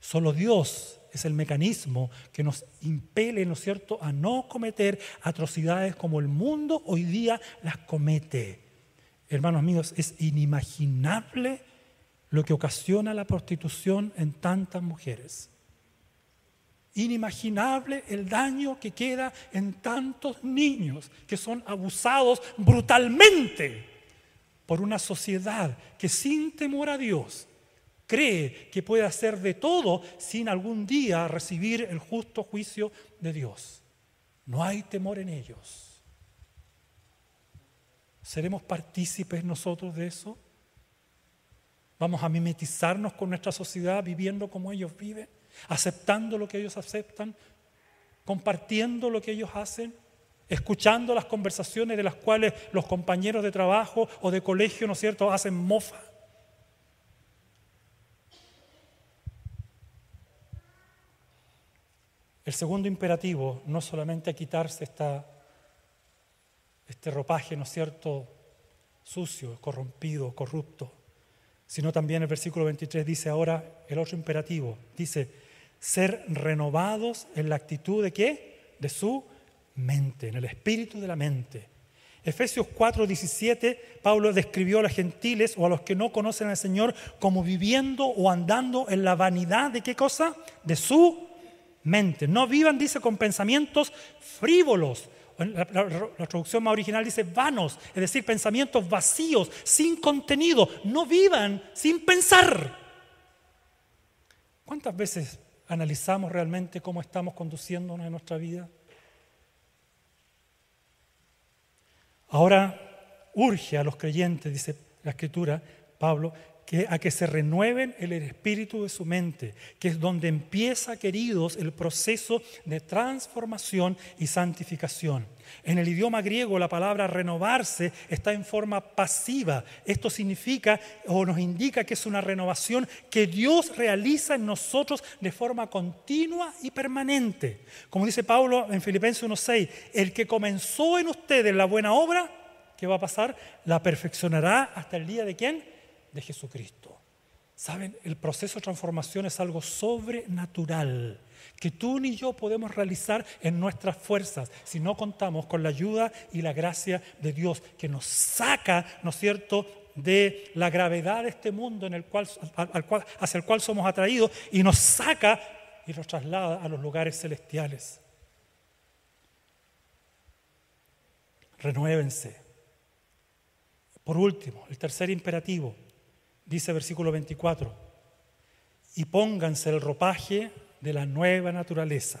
Solo Dios es el mecanismo que nos impele, ¿no es cierto?, a no cometer atrocidades como el mundo hoy día las comete hermanos míos, es inimaginable lo que ocasiona la prostitución en tantas mujeres. Inimaginable el daño que queda en tantos niños que son abusados brutalmente por una sociedad que sin temor a Dios cree que puede hacer de todo sin algún día recibir el justo juicio de Dios. No hay temor en ellos. ¿Seremos partícipes nosotros de eso? ¿Vamos a mimetizarnos con nuestra sociedad viviendo como ellos viven? ¿Aceptando lo que ellos aceptan? ¿Compartiendo lo que ellos hacen? ¿Escuchando las conversaciones de las cuales los compañeros de trabajo o de colegio, ¿no es cierto?, hacen mofa. El segundo imperativo, no solamente quitarse esta este ropaje, ¿no es cierto?, sucio, corrompido, corrupto, sino también el versículo 23 dice ahora el otro imperativo, dice, ser renovados en la actitud de qué? De su mente, en el espíritu de la mente. Efesios 4, 17, Pablo describió a los gentiles o a los que no conocen al Señor como viviendo o andando en la vanidad de qué cosa? De su mente. No vivan, dice, con pensamientos frívolos la, traducción más original dice vanos, es decir, pensamientos vacíos, sin contenido. No vivan sin pensar. ¿Cuántas veces analizamos realmente cómo estamos conduciéndonos en nuestra vida? Ahora urge a los creyentes, dice la escritura, Pablo, a que se renueven el espíritu de su mente, que es donde empieza, queridos, el proceso de transformación y santificación. En el idioma griego la palabra renovarse está en forma pasiva. Esto significa o nos indica que es una renovación que Dios realiza en nosotros de forma continua y permanente. Como dice Pablo en Filipenses 1.6, el que comenzó en ustedes la buena obra, ¿qué va a pasar? La perfeccionará hasta el día de quién? De Jesucristo. Saben, el proceso de transformación es algo sobrenatural que tú ni yo podemos realizar en nuestras fuerzas si no contamos con la ayuda y la gracia de Dios que nos saca, ¿no es cierto?, de la gravedad de este mundo en el cual, hacia el cual somos atraídos y nos saca y nos traslada a los lugares celestiales. Renuévense. Por último, el tercer imperativo, dice versículo 24, y pónganse el ropaje de la nueva naturaleza,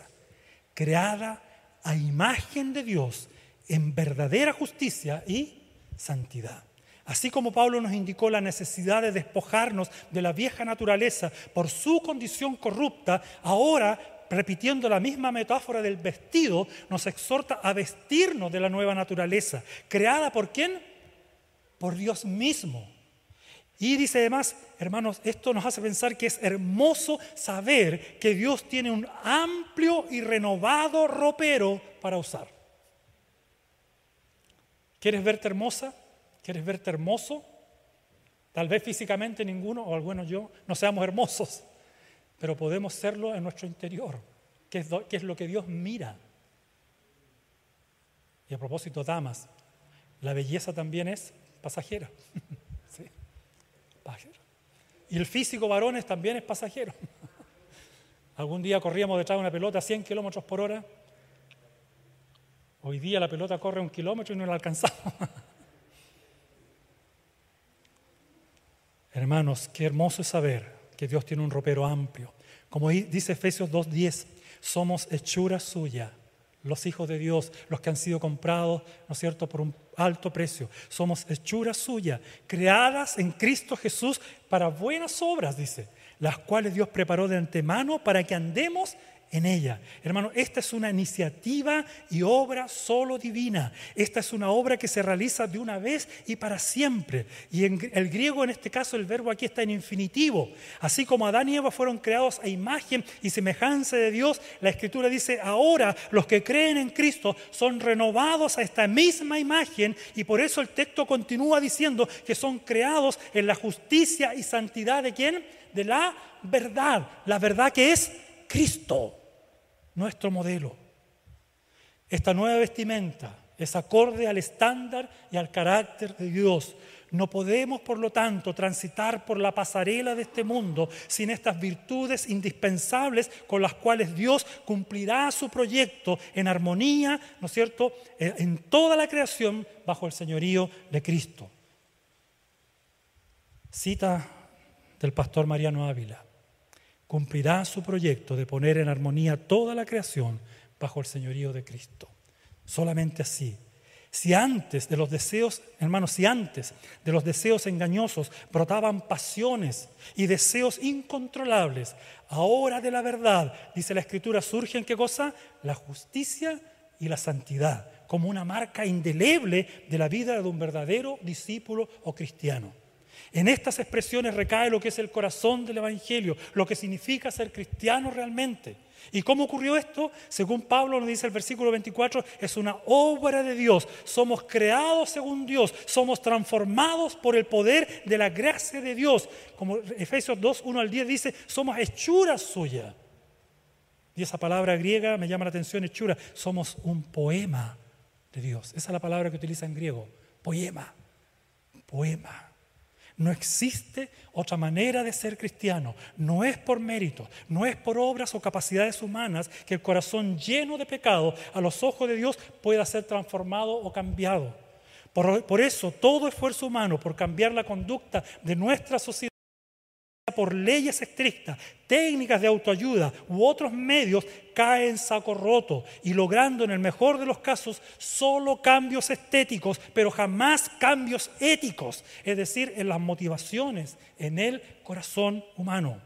creada a imagen de Dios en verdadera justicia y santidad. Así como Pablo nos indicó la necesidad de despojarnos de la vieja naturaleza por su condición corrupta, ahora, repitiendo la misma metáfora del vestido, nos exhorta a vestirnos de la nueva naturaleza, creada por quién? Por Dios mismo y dice además, hermanos, esto nos hace pensar que es hermoso saber que Dios tiene un amplio y renovado ropero para usar. ¿Quieres verte hermosa? ¿Quieres verte hermoso? Tal vez físicamente ninguno, o algunos yo, no seamos hermosos, pero podemos serlo en nuestro interior, que es, que es lo que Dios mira. Y a propósito, damas, la belleza también es pasajera. *laughs* Y el físico varones también es pasajero. *laughs* Algún día corríamos detrás de una pelota a 100 kilómetros por hora. Hoy día la pelota corre un kilómetro y no la alcanzamos. *laughs* Hermanos, qué hermoso es saber que Dios tiene un ropero amplio. Como dice Efesios 2.10, somos hechura suya los hijos de Dios, los que han sido comprados, ¿no es cierto?, por un alto precio. Somos hechura suya, creadas en Cristo Jesús para buenas obras, dice, las cuales Dios preparó de antemano para que andemos en ella. Hermano, esta es una iniciativa y obra solo divina. Esta es una obra que se realiza de una vez y para siempre. Y en el griego, en este caso, el verbo aquí está en infinitivo. Así como Adán y Eva fueron creados a imagen y semejanza de Dios, la Escritura dice, ahora los que creen en Cristo son renovados a esta misma imagen y por eso el texto continúa diciendo que son creados en la justicia y santidad de quién? De la verdad. La verdad que es Cristo nuestro modelo. Esta nueva vestimenta es acorde al estándar y al carácter de Dios. No podemos, por lo tanto, transitar por la pasarela de este mundo sin estas virtudes indispensables con las cuales Dios cumplirá su proyecto en armonía, ¿no es cierto?, eh, en toda la creación bajo el señorío de Cristo. Cita del pastor Mariano Ávila cumplirá su proyecto de poner en armonía toda la creación bajo el señorío de Cristo. Solamente así. Si antes de los deseos, hermanos, si antes de los deseos engañosos brotaban pasiones y deseos incontrolables, ahora de la verdad, dice la Escritura, surgen qué cosa? La justicia y la santidad, como una marca indeleble de la vida de un verdadero discípulo o cristiano. En estas expresiones recae lo que es el corazón del Evangelio, lo que significa ser cristiano realmente. ¿Y cómo ocurrió esto? Según Pablo nos dice el versículo 24, es una obra de Dios. Somos creados según Dios, somos transformados por el poder de la gracia de Dios. Como Efesios 2, 1 al 10 dice, somos hechuras suyas. Y esa palabra griega me llama la atención, hechura. Somos un poema de Dios. Esa es la palabra que utiliza en griego, poema, poema. No existe otra manera de ser cristiano. No es por mérito, no es por obras o capacidades humanas que el corazón lleno de pecado a los ojos de Dios pueda ser transformado o cambiado. Por, por eso todo esfuerzo humano por cambiar la conducta de nuestra sociedad por leyes estrictas, técnicas de autoayuda u otros medios, cae en saco roto y logrando en el mejor de los casos solo cambios estéticos, pero jamás cambios éticos, es decir, en las motivaciones, en el corazón humano.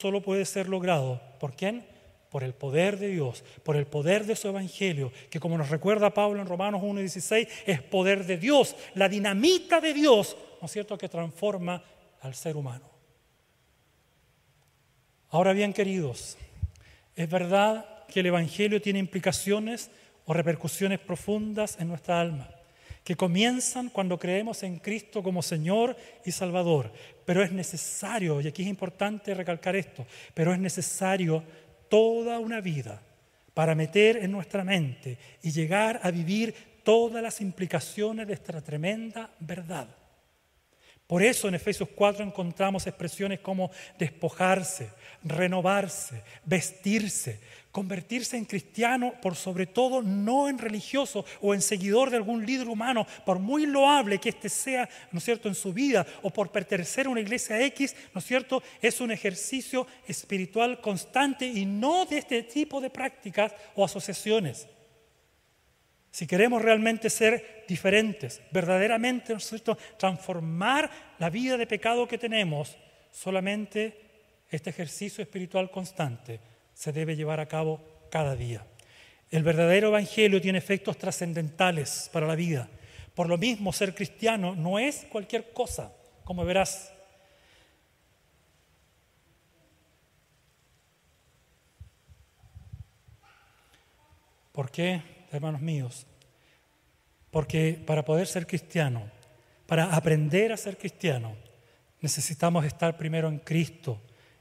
Solo puede ser logrado por quién? por el poder de Dios, por el poder de su evangelio, que como nos recuerda Pablo en Romanos 1.16, es poder de Dios, la dinamita de Dios, ¿no es cierto?, que transforma al ser humano. Ahora bien, queridos, es verdad que el evangelio tiene implicaciones o repercusiones profundas en nuestra alma, que comienzan cuando creemos en Cristo como Señor y Salvador. Pero es necesario, y aquí es importante recalcar esto, pero es necesario toda una vida para meter en nuestra mente y llegar a vivir todas las implicaciones de esta tremenda verdad. Por eso en Efesios 4 encontramos expresiones como despojarse, renovarse, vestirse, convertirse en cristiano, por sobre todo no en religioso o en seguidor de algún líder humano, por muy loable que éste sea, ¿no es cierto?, en su vida o por pertenecer a una iglesia X, ¿no es cierto?, es un ejercicio espiritual constante y no de este tipo de prácticas o asociaciones. Si queremos realmente ser diferentes, verdaderamente ¿no transformar la vida de pecado que tenemos, solamente este ejercicio espiritual constante se debe llevar a cabo cada día. El verdadero evangelio tiene efectos trascendentales para la vida. Por lo mismo, ser cristiano no es cualquier cosa, como verás. ¿Por qué? Hermanos míos, porque para poder ser cristiano, para aprender a ser cristiano, necesitamos estar primero en Cristo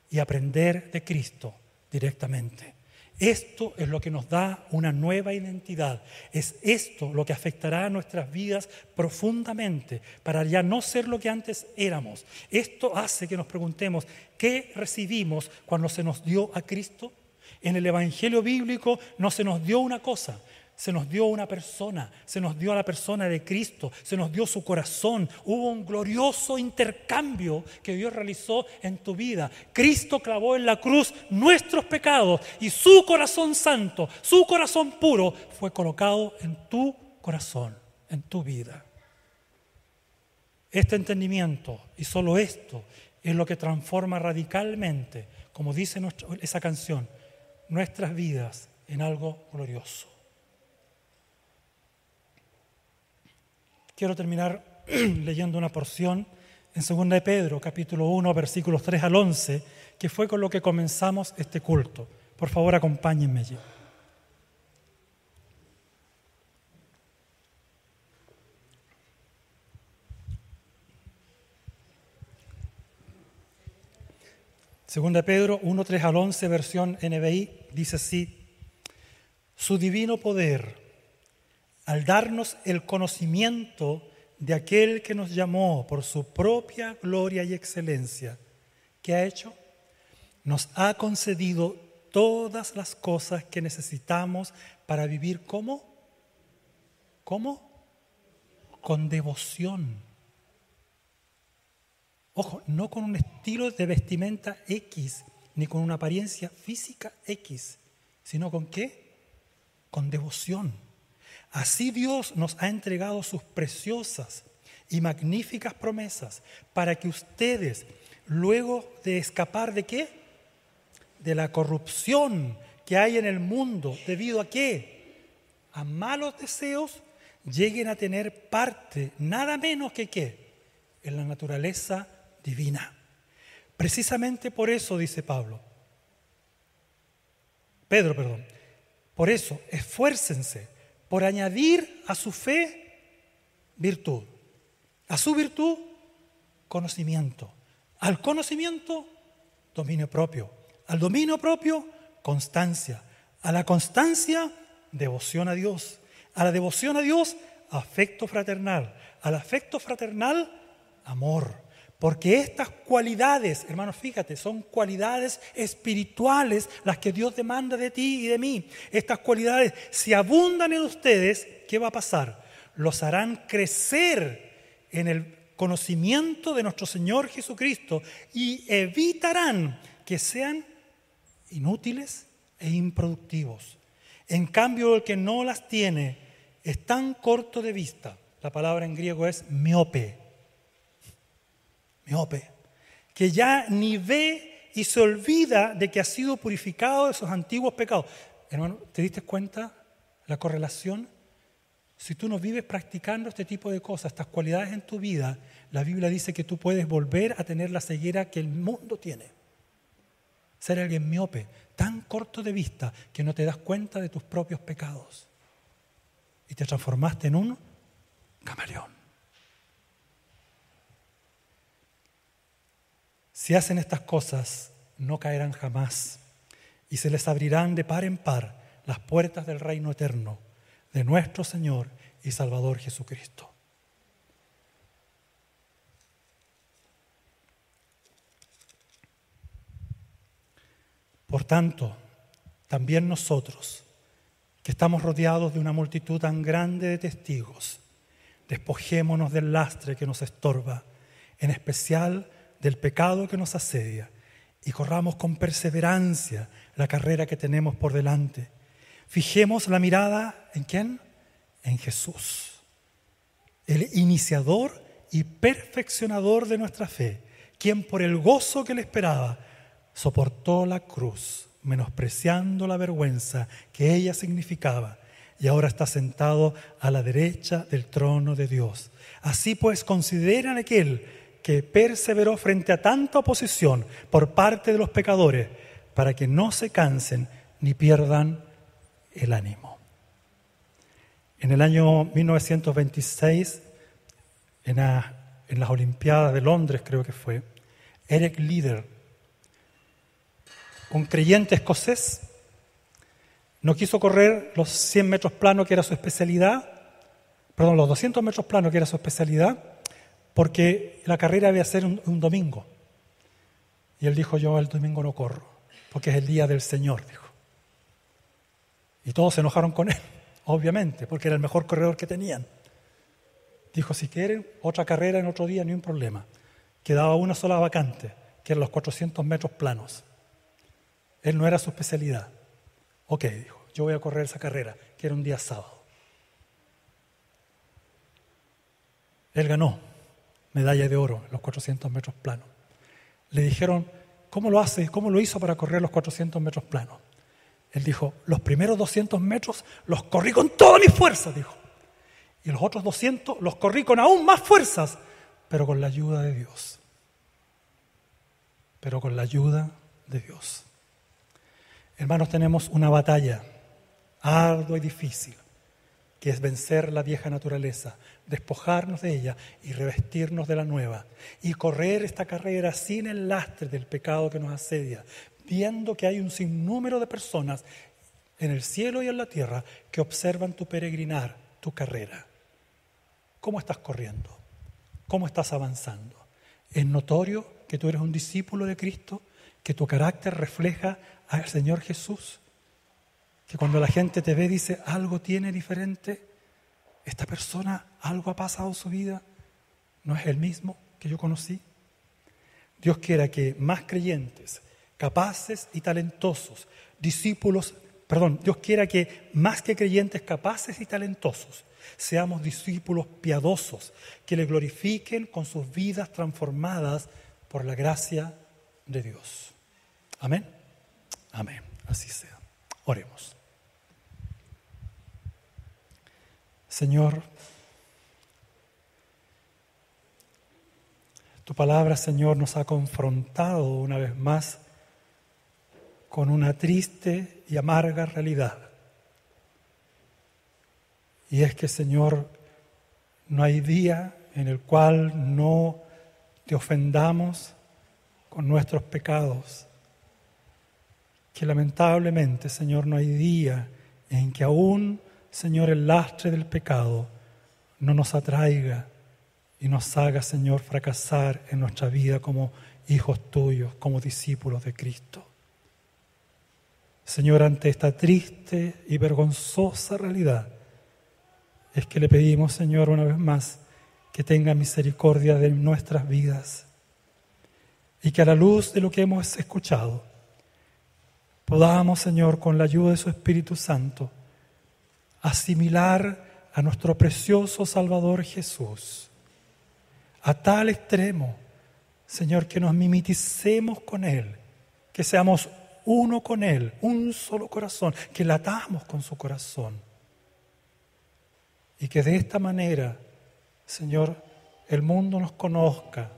y aprender de Cristo directamente. Esto es lo que nos da una nueva identidad. Es esto lo que afectará a nuestras vidas profundamente para ya no ser lo que antes éramos. Esto hace que nos preguntemos, ¿qué recibimos cuando se nos dio a Cristo? En el Evangelio bíblico no se nos dio una cosa, se nos dio una persona, se nos dio a la persona de Cristo, se nos dio su corazón. Hubo un glorioso intercambio que Dios realizó en tu vida. Cristo clavó en la cruz nuestros pecados y su corazón santo, su corazón puro fue colocado en tu corazón, en tu vida. Este entendimiento y solo esto es lo que transforma radicalmente, como dice esa canción, nuestras vidas en algo glorioso. Quiero terminar *clears throat* leyendo una porción en 2 de Pedro, capítulo 1, versículos 3 al 11, que fue con lo que comenzamos este culto. Por favor, acompáñenme allí. Segunda Pedro 1, 3 al 11, versión NBI, dice así, su divino poder al darnos el conocimiento de aquel que nos llamó por su propia gloria y excelencia, ¿qué ha hecho? Nos ha concedido todas las cosas que necesitamos para vivir como, ¿cómo? Con devoción. Ojo, no con un estilo de vestimenta X, ni con una apariencia física X, sino con qué? Con devoción. Así Dios nos ha entregado sus preciosas y magníficas promesas para que ustedes, luego de escapar de qué? De la corrupción que hay en el mundo, debido a qué? A malos deseos, lleguen a tener parte, nada menos que qué? En la naturaleza divina. Precisamente por eso, dice Pablo, Pedro, perdón, por eso esfuércense por añadir a su fe virtud, a su virtud conocimiento, al conocimiento dominio propio, al dominio propio constancia, a la constancia devoción a Dios, a la devoción a Dios afecto fraternal, al afecto fraternal amor. Porque estas cualidades, hermanos, fíjate, son cualidades espirituales las que Dios demanda de ti y de mí. Estas cualidades, si abundan en ustedes, ¿qué va a pasar? Los harán crecer en el conocimiento de nuestro Señor Jesucristo y evitarán que sean inútiles e improductivos. En cambio, el que no las tiene es tan corto de vista. La palabra en griego es miope. Miope. Que ya ni ve y se olvida de que ha sido purificado de sus antiguos pecados. Hermano, ¿te diste cuenta la correlación? Si tú no vives practicando este tipo de cosas, estas cualidades en tu vida, la Biblia dice que tú puedes volver a tener la ceguera que el mundo tiene. Ser alguien miope, tan corto de vista que no te das cuenta de tus propios pecados. Y te transformaste en un camaleón. Si hacen estas cosas, no caerán jamás y se les abrirán de par en par las puertas del reino eterno de nuestro Señor y Salvador Jesucristo. Por tanto, también nosotros, que estamos rodeados de una multitud tan grande de testigos, despojémonos del lastre que nos estorba, en especial del pecado que nos asedia, y corramos con perseverancia la carrera que tenemos por delante Fijemos la mirada en quién? En Jesús, el iniciador y perfeccionador de nuestra fe, quien por el gozo que le esperaba soportó la cruz, menospreciando la vergüenza que ella significaba, y ahora está sentado a la derecha del trono de Dios. Así pues, consideran aquel que perseveró frente a tanta oposición por parte de los pecadores, para que no se cansen ni pierdan el ánimo. En el año 1926, en, las Olimpiadas de Londres creo que fue, Eric Leader, un creyente escocés, no quiso correr los 100 metros planos que era su especialidad, perdón, los 200 metros planos que era su especialidad, porque la carrera debía ser un, un domingo. Y él dijo, yo el domingo no corro, porque es el día del Señor, dijo. Y todos se enojaron con él, *laughs* obviamente, porque era el mejor corredor que tenían. Dijo, si quieren otra carrera en otro día, ni un problema. Quedaba una sola vacante, que eran los 400 metros planos. Él no era su especialidad. Ok, dijo, yo voy a correr esa carrera, que era un día sábado. Él ganó medalla de oro en los 400 metros planos. Le dijeron, ¿cómo lo hace? ¿Cómo lo hizo para correr los 400 metros planos? Él dijo, los primeros 200 metros los corrí con todas mis fuerzas, dijo. Y los otros 200 los corrí con aún más fuerzas, pero con la ayuda de Dios. Pero con la ayuda de Dios. Hermanos, tenemos una batalla ardua y difícil, que es vencer la vieja naturaleza, despojarnos de ella y revestirnos de la nueva, y correr esta carrera sin el lastre del pecado que nos asedia, viendo que hay un sinnúmero de personas en el cielo y en la tierra que observan tu peregrinar, tu carrera. ¿Cómo estás corriendo? ¿Cómo estás avanzando? ¿Es notorio que tú eres un discípulo de Cristo? ¿Que tu carácter refleja al Señor Jesús? ¿Que cuando la gente te ve dice algo tiene diferente? ¿Esta persona algo ha pasado en su vida? ¿No es el mismo que yo conocí? Dios quiera que más creyentes capaces y talentosos, discípulos, perdón, Dios quiera que más que creyentes capaces y talentosos, seamos discípulos piadosos, que le glorifiquen con sus vidas transformadas por la gracia de Dios. Amén. Amén. Así sea. Oremos. Señor, tu palabra, Señor, nos ha confrontado una vez más con una triste y amarga realidad. Y es que, Señor, no hay día en el cual no te ofendamos con nuestros pecados. Que lamentablemente, Señor, no hay día en que aún, Señor, el lastre del pecado no nos atraiga y nos haga, Señor, fracasar en nuestra vida como hijos tuyos, como discípulos de Cristo. Señor, ante esta triste y vergonzosa realidad, es que le pedimos, Señor, una vez más, que tenga misericordia de nuestras vidas y que a la luz de lo que hemos escuchado podamos, Señor, con la ayuda de su Espíritu Santo, asimilar a nuestro precioso Salvador Jesús a tal extremo, Señor, que nos mimiticemos con Él, que seamos uno con Él, un solo corazón, que latamos con su corazón. Y que de esta manera, Señor, el mundo nos conozca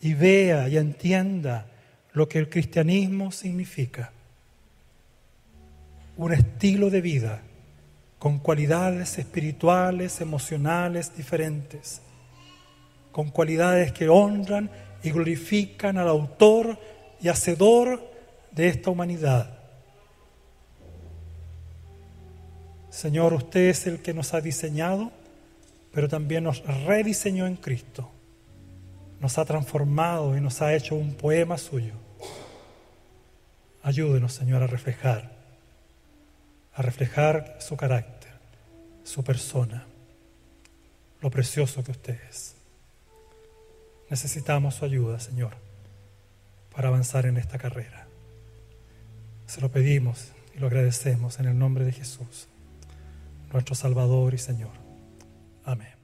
y vea y entienda lo que el cristianismo significa. Un estilo de vida con cualidades espirituales, emocionales diferentes, con cualidades que honran y glorifican al autor y hacedor de esta humanidad. Señor, usted es el que nos ha diseñado, pero también nos rediseñó en Cristo. Nos ha transformado y nos ha hecho un poema suyo. Ayúdenos, Señor, a reflejar, a reflejar su carácter, su persona, lo precioso que usted es. Necesitamos su ayuda, Señor, para avanzar en esta carrera. Se lo pedimos y lo agradecemos en el nombre de Jesús, nuestro Salvador y Señor. Amén.